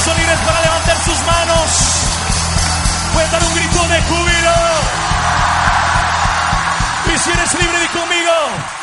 Son libres para levantar sus manos? Pueden dar un grito de júbilo. Y si eres libre, di conmigo.